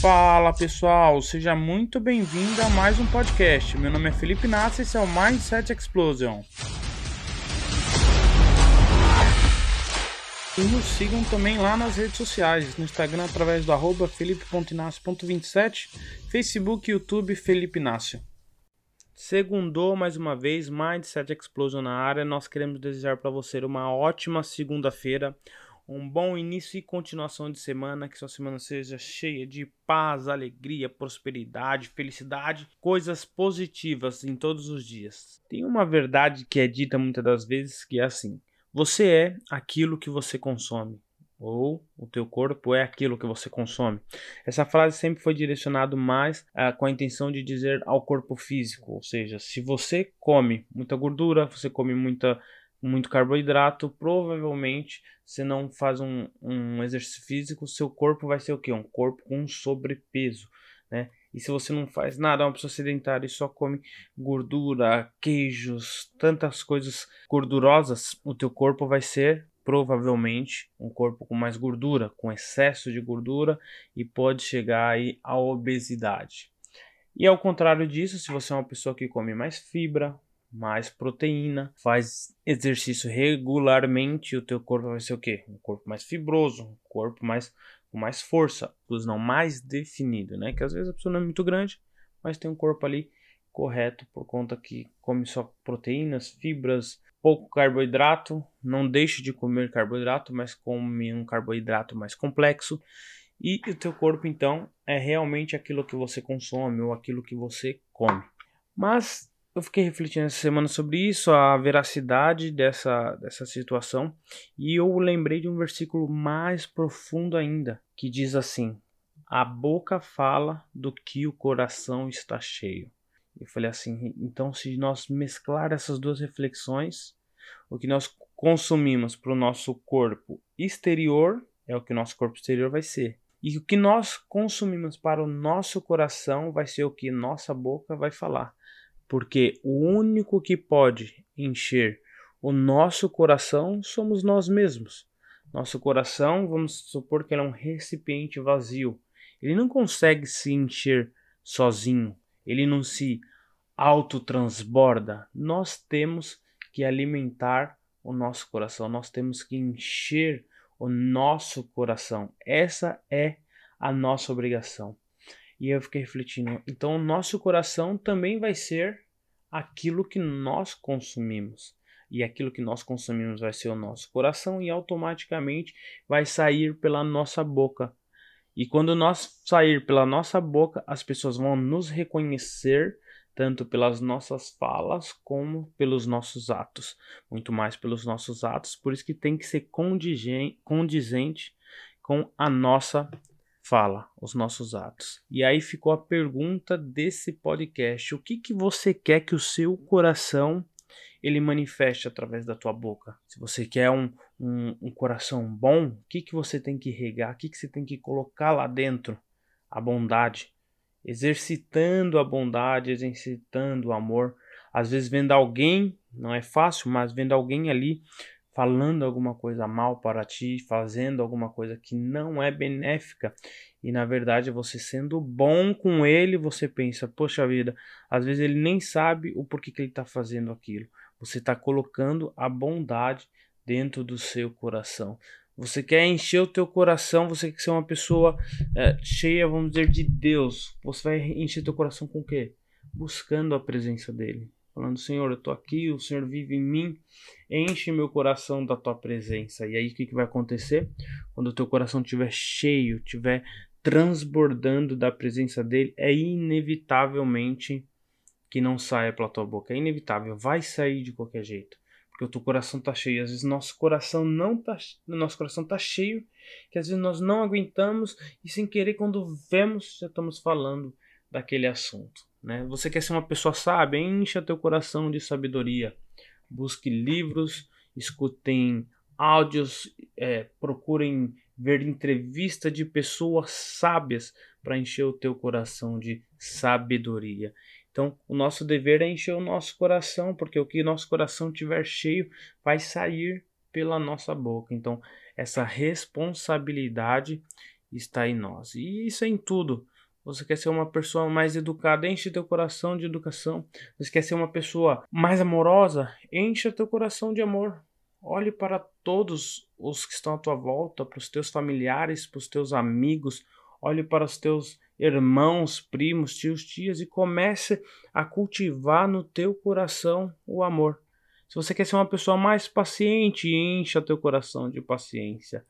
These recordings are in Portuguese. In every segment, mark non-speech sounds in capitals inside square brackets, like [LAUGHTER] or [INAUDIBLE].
Fala pessoal, seja muito bem-vindo a mais um podcast. Meu nome é Felipe Nassi e esse é o Mindset Explosion. E nos sigam também lá nas redes sociais, no Instagram através do arroba felipe.inácio.27, Facebook YouTube Felipe Inácio. Segundou mais uma vez, Mindset Explosion na área. Nós queremos desejar para você uma ótima segunda-feira, um bom início e continuação de semana, que sua semana seja cheia de paz, alegria, prosperidade, felicidade, coisas positivas em todos os dias. Tem uma verdade que é dita muitas das vezes que é assim: você é aquilo que você consome ou o teu corpo é aquilo que você consome. Essa frase sempre foi direcionada mais uh, com a intenção de dizer ao corpo físico, ou seja, se você come muita gordura, você come muita muito carboidrato, provavelmente você não faz um, um exercício físico, seu corpo vai ser o que? Um corpo com sobrepeso, né? E se você não faz nada, é uma pessoa sedentária e só come gordura, queijos, tantas coisas gordurosas, o teu corpo vai ser provavelmente um corpo com mais gordura, com excesso de gordura e pode chegar aí à obesidade. E ao contrário disso, se você é uma pessoa que come mais fibra, mais proteína, faz exercício regularmente, o teu corpo vai ser o quê? Um corpo mais fibroso, um corpo mais com mais força, não mais definido, né? Que às vezes a pessoa não é muito grande, mas tem um corpo ali correto por conta que come só proteínas, fibras, pouco carboidrato, não deixe de comer carboidrato, mas come um carboidrato mais complexo. E o teu corpo então é realmente aquilo que você consome ou aquilo que você come. Mas eu fiquei refletindo essa semana sobre isso, a veracidade dessa, dessa situação, e eu lembrei de um versículo mais profundo ainda, que diz assim: A boca fala do que o coração está cheio. Eu falei assim, então se nós mesclar essas duas reflexões, o que nós consumimos para o nosso corpo exterior é o que o nosso corpo exterior vai ser. E o que nós consumimos para o nosso coração vai ser o que nossa boca vai falar porque o único que pode encher o nosso coração somos nós mesmos. Nosso coração, vamos supor que ele é um recipiente vazio. Ele não consegue se encher sozinho, ele não se autotransborda. Nós temos que alimentar o nosso coração, nós temos que encher o nosso coração. Essa é a nossa obrigação. E eu fiquei refletindo, então o nosso coração também vai ser aquilo que nós consumimos. E aquilo que nós consumimos vai ser o nosso coração e automaticamente vai sair pela nossa boca. E quando nós sair pela nossa boca, as pessoas vão nos reconhecer tanto pelas nossas falas como pelos nossos atos, muito mais pelos nossos atos, por isso que tem que ser condizente com a nossa fala, os nossos atos. E aí ficou a pergunta desse podcast: o que que você quer que o seu coração ele manifeste através da tua boca? Se você quer um, um, um coração bom, o que que você tem que regar? O que que você tem que colocar lá dentro? A bondade, exercitando a bondade, exercitando o amor. Às vezes vendo alguém, não é fácil, mas vendo alguém ali falando alguma coisa mal para ti, fazendo alguma coisa que não é benéfica. E na verdade, você sendo bom com ele, você pensa, poxa vida, às vezes ele nem sabe o porquê que ele está fazendo aquilo. Você está colocando a bondade dentro do seu coração. Você quer encher o teu coração, você quer ser uma pessoa é, cheia, vamos dizer, de Deus. Você vai encher teu coração com o quê? Buscando a presença dele falando: Senhor, eu estou aqui, o Senhor vive em mim, enche meu coração da tua presença. E aí o que, que vai acontecer? Quando o teu coração estiver cheio, estiver transbordando da presença dele, é inevitavelmente que não saia pela tua boca. É inevitável, vai sair de qualquer jeito. Porque o teu coração está cheio. Às vezes nosso coração não tá, nosso coração tá cheio, que às vezes nós não aguentamos e sem querer quando vemos já estamos falando daquele assunto. Né? Você quer ser uma pessoa sábia? Encha teu coração de sabedoria. Busque livros, escutem áudios, é, procurem ver entrevista de pessoas sábias para encher o teu coração de sabedoria. Então, o nosso dever é encher o nosso coração, porque o que nosso coração tiver cheio vai sair pela nossa boca. Então, essa responsabilidade está em nós. E isso é em tudo. Você quer ser uma pessoa mais educada, enche teu coração de educação. Você quer ser uma pessoa mais amorosa, enche teu coração de amor. Olhe para todos os que estão à tua volta, para os teus familiares, para os teus amigos. Olhe para os teus irmãos, primos, tios, tias e comece a cultivar no teu coração o amor. Se você quer ser uma pessoa mais paciente, encha teu coração de paciência.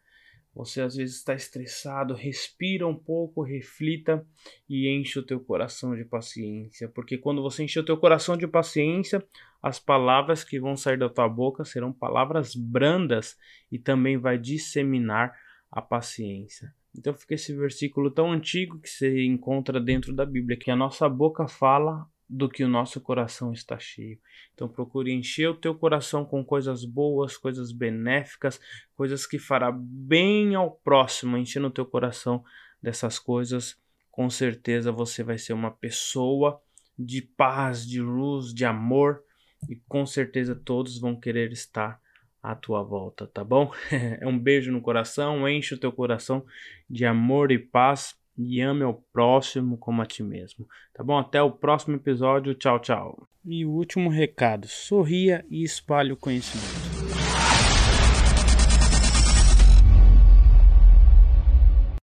Você às vezes está estressado, respira um pouco, reflita e enche o teu coração de paciência, porque quando você encher o teu coração de paciência, as palavras que vão sair da tua boca serão palavras brandas e também vai disseminar a paciência. Então fica esse versículo tão antigo que se encontra dentro da Bíblia, que a nossa boca fala do que o nosso coração está cheio. Então procure encher o teu coração com coisas boas, coisas benéficas, coisas que fará bem ao próximo, enchendo o teu coração dessas coisas, com certeza você vai ser uma pessoa de paz, de luz, de amor. E com certeza todos vão querer estar à tua volta, tá bom? [LAUGHS] É um beijo no coração, enche o teu coração de amor e paz e ame ao próximo como a ti mesmo. Tá bom? Até o próximo episódio. Tchau, tchau. E o último recado: sorria e espalhe o conhecimento.